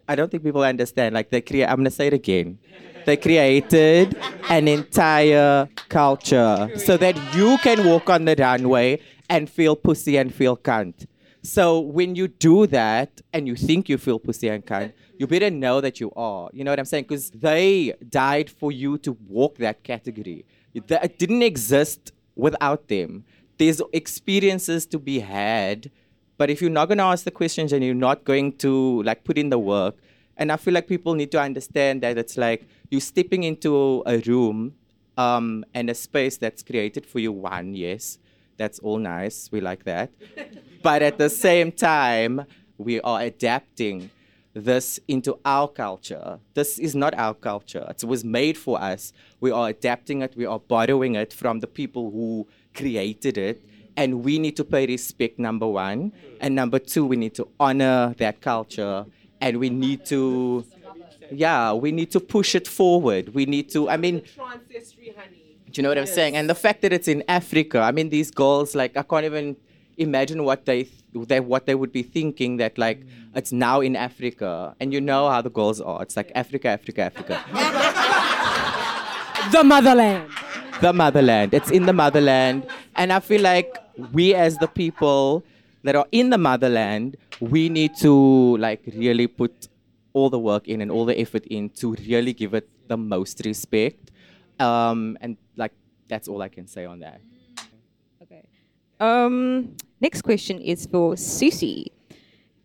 Speaker 15: I don't think people understand. Like they create. I'm gonna say it again. They created an entire culture so that you can walk on the runway and feel pussy and feel cunt. So when you do that and you think you feel pussy and cunt, you better know that you are. You know what I'm saying? Because they died for you to walk that category. It didn't exist without them there's experiences to be had but if you're not going to ask the questions and you're not going to like put in the work and i feel like people need to understand that it's like you're stepping into a room um, and a space that's created for you one yes that's all nice we like that but at the same time we are adapting this into our culture. This is not our culture. It was made for us. We are adapting it. We are borrowing it from the people who created it. And we need to pay respect, number one. And number two, we need to honor that culture. And we need to, yeah, we need to push it forward. We need to, I mean, do you know what I'm saying? And the fact that it's in Africa, I mean, these girls, like, I can't even imagine what they, they what they would be thinking that like it's now in Africa, and you know how the girls are. It's like Africa, Africa, Africa.
Speaker 20: the motherland
Speaker 15: the motherland. It's in the motherland. And I feel like we as the people that are in the motherland, we need to like really put all the work in and all the effort in to really give it the most respect. Um, and like that's all I can say on that.
Speaker 9: Okay. Um, next question is for Susie.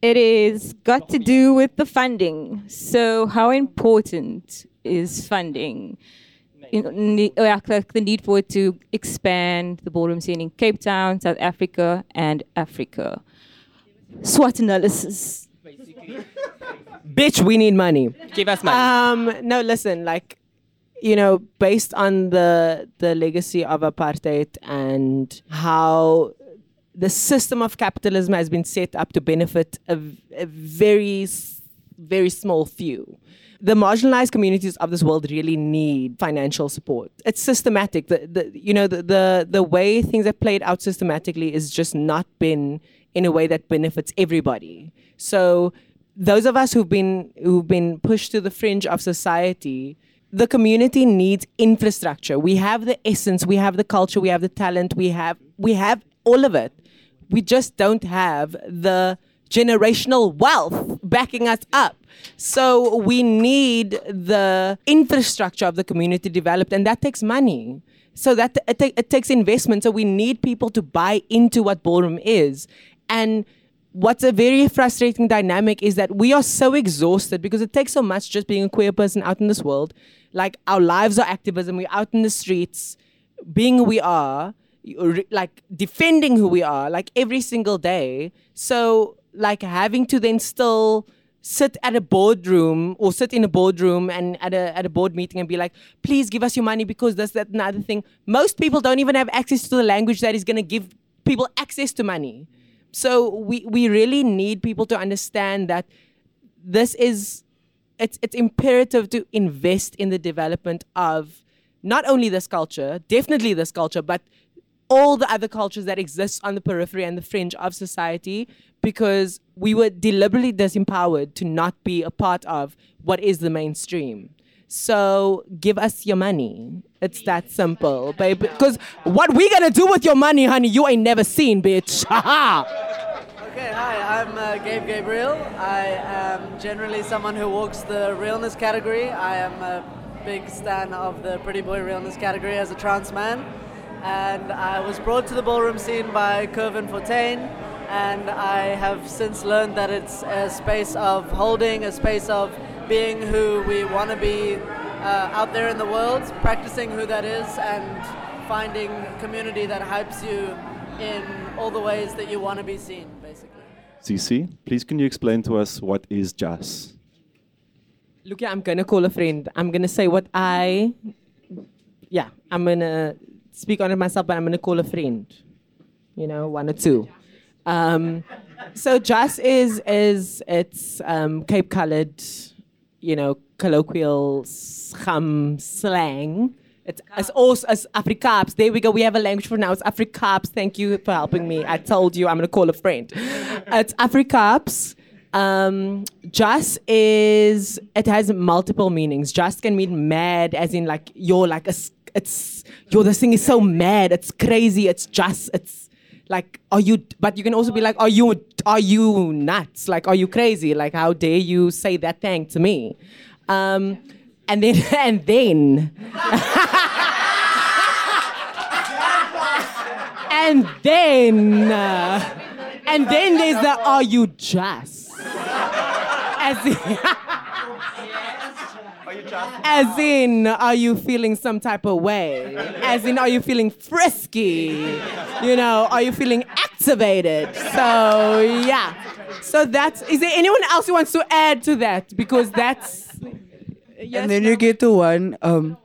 Speaker 9: It is got to do with the funding. So, how important is funding? in, like the need for it to expand the ballroom scene in Cape Town, South Africa, and Africa. SWOT analysis.
Speaker 6: Bitch, we need money.
Speaker 16: Give us money.
Speaker 6: Um, no, listen, like, you know, based on the the legacy of apartheid and how the system of capitalism has been set up to benefit a, a very, very small few the marginalized communities of this world really need financial support. It's systematic. The, the you know the, the the way things have played out systematically is just not been in a way that benefits everybody. So those of us who've been who've been pushed to the fringe of society, the community needs infrastructure. We have the essence, we have the culture, we have the talent, we have we have all of it. We just don't have the generational wealth backing us up. So we need the infrastructure of the community developed, and that takes money. So that it, it takes investment. So we need people to buy into what ballroom is. And what's a very frustrating dynamic is that we are so exhausted because it takes so much just being a queer person out in this world. Like our lives are activism, we're out in the streets, being who we are, like defending who we are, like every single day. So like having to then still sit at a boardroom or sit in a boardroom and at a at a board meeting and be like, please give us your money because this, that, and other thing. Most people don't even have access to the language that is gonna give people access to money. So we we really need people to understand that this is it's it's imperative to invest in the development of not only this culture, definitely this culture, but all the other cultures that exist on the periphery and the fringe of society because we were deliberately disempowered to not be a part of what is the mainstream. So give us your money. It's that simple, baby. Because what we gonna do with your money, honey, you ain't never seen, bitch.
Speaker 21: Okay, hi, I'm uh, Gabe Gabriel. I am generally someone who walks the realness category. I am a big stan of the pretty boy realness category as a trans man. And I was brought to the ballroom scene by Curvin Fortain, and I have since learned that it's a space of holding, a space of being who we want to be uh, out there in the world, practicing who that is, and finding community that hypes you in all the ways that you want to be seen,
Speaker 7: CC, please can you explain to us what is djas?
Speaker 6: Look, yeah, I'm gonna call a friend. I'm gonna say what I, yeah, I'm gonna speak on it myself, but I'm gonna call a friend. You know, one or two. Um, so djas is is it's um, Cape colored, you know, colloquial scham slang. It's, it's also as Afrikaans. There we go. We have a language for now. It's Afrikaans. Thank you for helping me. I told you I'm gonna call a friend. It's Afrikaans. Um, djas is it has multiple meanings. Djas can mean mad, as in like you're like a it's you're this thing is so mad. It's crazy. It's just it's like are you? But you can also be like are you are you nuts? Like are you crazy? Like how dare you say that thing to me? Um, and then and then. And then. Uh, and then there's the are you djas? As in, as in are you feeling some type of way? As in are you feeling frisky? You know are you feeling activated? So yeah. So that's is there anyone else who wants to add to that? Because that's
Speaker 22: and then you get to one, um,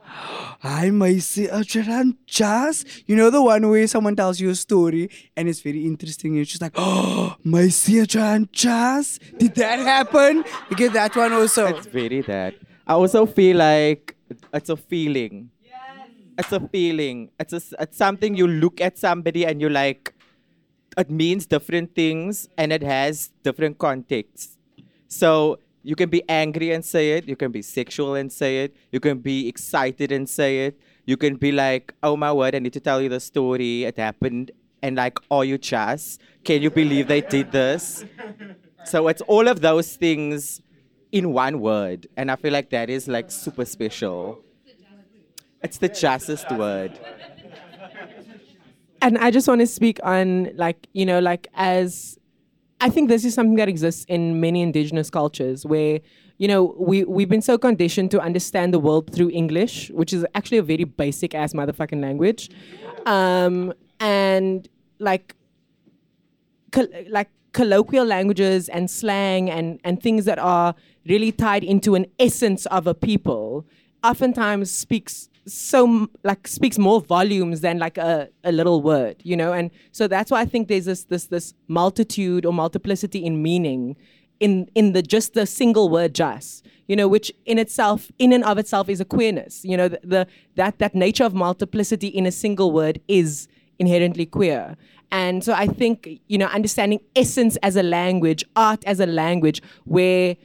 Speaker 22: I might say a djas. You know the one where someone tells you a story and it's very interesting. You're just like, oh, my see djas. Did that happen? You get that one also.
Speaker 15: It's very that. I also feel like it's a feeling. It's a feeling. It's a, it's something you look at somebody and you're like, it means different things and it has different contexts. So you can be angry and say it. You can be sexual and say it. You can be excited and say it. You can be like, oh my word, I need to tell you the story. It happened. And like, are you djas? Can you believe they did this? So it's all of those things in one word. And I feel like that is like super special. It's the justest word.
Speaker 6: and I just want to speak on like you know like as I think this is something that exists in many indigenous cultures where you know we we've been so conditioned to understand the world through English, which is actually a very basic ass motherfucking language, um, and like col- like colloquial languages and slang and and things that are really tied into an essence of a people oftentimes speaks so like speaks more volumes than like a, a little word you know? And so that's why i think there's this this this multitude or multiplicity in meaning in in the just the single word djas you know which in itself in and of itself is a queerness you know? The, the that that nature of multiplicity in a single word is inherently queer. And so i think you know understanding essence as a language art as a language where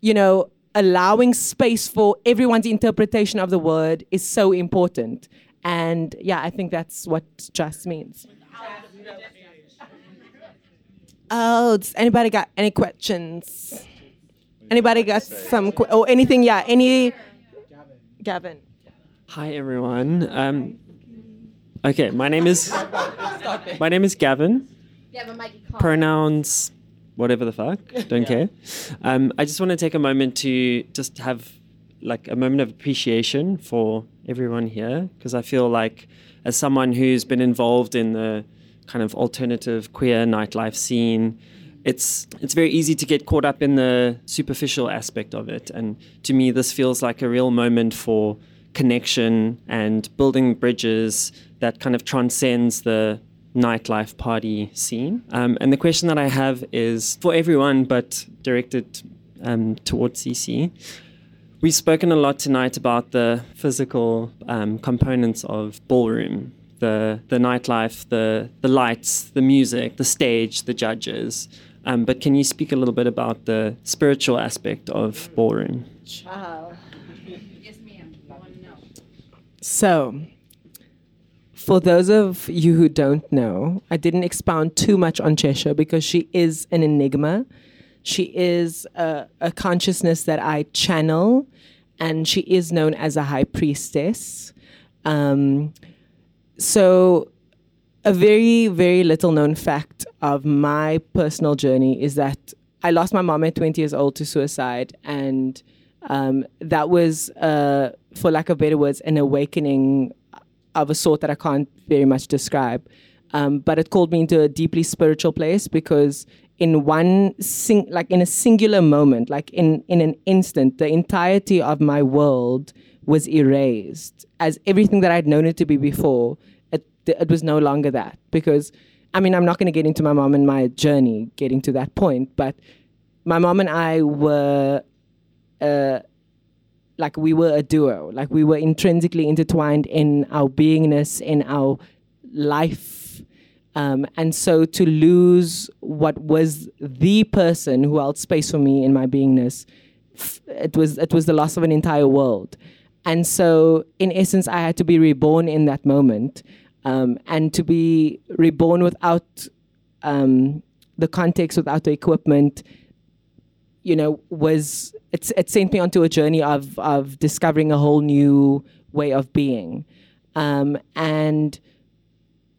Speaker 6: you know allowing space for everyone's interpretation of the word is so important and yeah i think that's what djas means Oh, does anybody got any questions? Anybody got some qu- or anything? Yeah, any. Gavin.
Speaker 23: Hi everyone. Um, okay, my name is my name is Gavin. Pronouns, whatever the fuck, don't care. Um, I just want to take a moment to just have like a moment of appreciation for everyone here because I feel like as someone who's been involved in the kind of alternative queer nightlife scene, it's it's very easy to get caught up in the superficial aspect of it. And to me, this feels like a real moment for connection and building bridges that kind of transcends the nightlife party scene. Um, and the question that I have is for everyone, but directed um, towards CC. We've spoken a lot tonight about the physical um, components of ballroom, the the nightlife, the the lights, the music, the stage, the judges. Um, but can you speak a little bit about the spiritual aspect of ballroom?
Speaker 6: Child. So, for those of you who don't know, I didn't expound too much on Cheshire because she is an enigma. She is a, a consciousness that I channel, and she is known as a high priestess. Um, so, a very, very little known fact of my personal journey is that I lost my mom at 20 years old to suicide, and um, that was, uh, for lack of better words, an awakening of a sort that I can't very much describe. Um, but it called me into a deeply spiritual place because in one sing like in a singular moment, like in in an instant, the entirety of my world was erased as everything that I'd known it to be before. It it was no longer that because I mean I'm not going to get into my mom and my journey getting to that point, but my mom and I were. Uh, like we were a duo. Like we were intrinsically intertwined in our beingness in our life. Um, and so to lose what was the person who held space for me in my beingness it was it was the loss of an entire world. And so in essence i had to be reborn in that moment um, and to be reborn without um, the context without the equipment you know, was it's it sent me onto a journey of of discovering a whole new way of being, um, and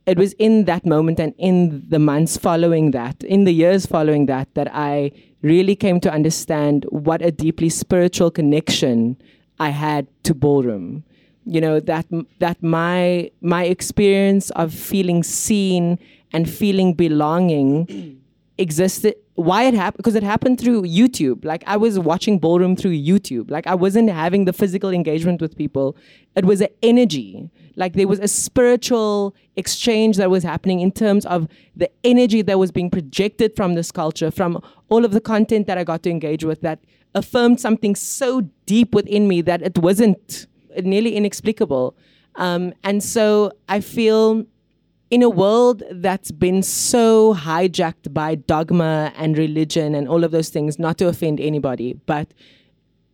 Speaker 6: it was in that moment and in the months following that, in the years following that, that I really came to understand what a deeply spiritual connection I had to ballroom. You know that that my my experience of feeling seen and feeling belonging existed why it happened because it happened through YouTube. Like I was watching ballroom through YouTube. Like I wasn't having the physical engagement with people. It was an energy. Like there was a spiritual exchange that was happening in terms of the energy that was being projected from this culture, from all of the content that I got to engage with that affirmed something so deep within me that it wasn't nearly inexplicable. Um, and so I feel in a world that's been so hijacked by dogma and religion and all of those things, not to offend anybody, but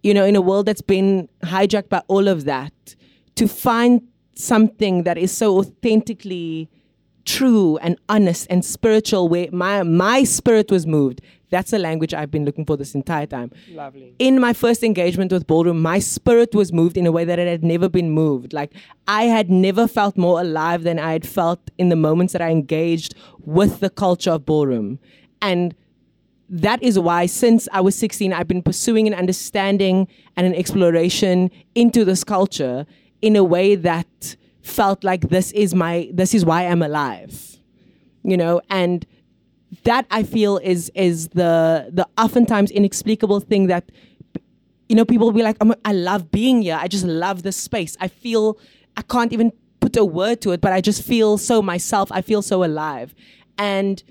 Speaker 6: you know, in a world that's been hijacked by all of that, to find something that is so authentically true and honest and spiritual way my my spirit was moved that's the language I've been looking for this entire time.
Speaker 16: Lovely.
Speaker 6: In my first engagement with ballroom, my spirit was moved in a way that it had never been moved. Like I had never felt more alive than I had felt in the moments that I engaged with the culture of ballroom. And that is why since I was 16, I've been pursuing an understanding and an exploration into this culture in a way that felt like this is my this is why I'm alive. You know, and that I feel is is the the oftentimes inexplicable thing that you know people will be like, oh, I love being here. I just love this space. I feel I can't even put a word to it, but I just feel so myself. I feel so alive. And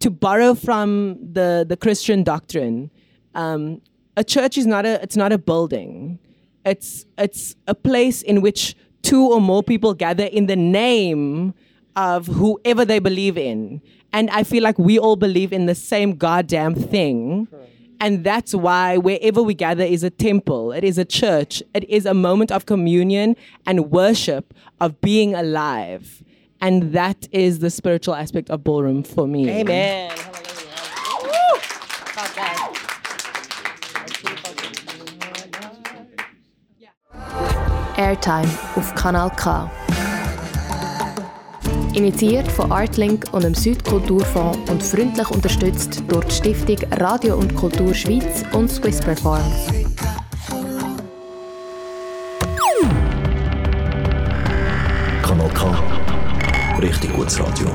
Speaker 6: to borrow from the the Christian doctrine, um, a church is not a it's not a building. It's it's a place in which two or more people gather in the name of whoever they believe in. And I feel like we all believe in the same goddamn thing. And that's why wherever we gather is a temple, it is a church, it is a moment of communion and worship, of being alive. And that is the spiritual aspect of ballroom for me.
Speaker 24: Amen.
Speaker 2: Airtime auf Kanal K. Initiiert von Artlink und dem Südkulturfonds und freundlich unterstützt durch die Stiftung Radio und Kultur Schweiz und Swiss Performance.
Speaker 1: Kanal K. Richtig gutes Radio.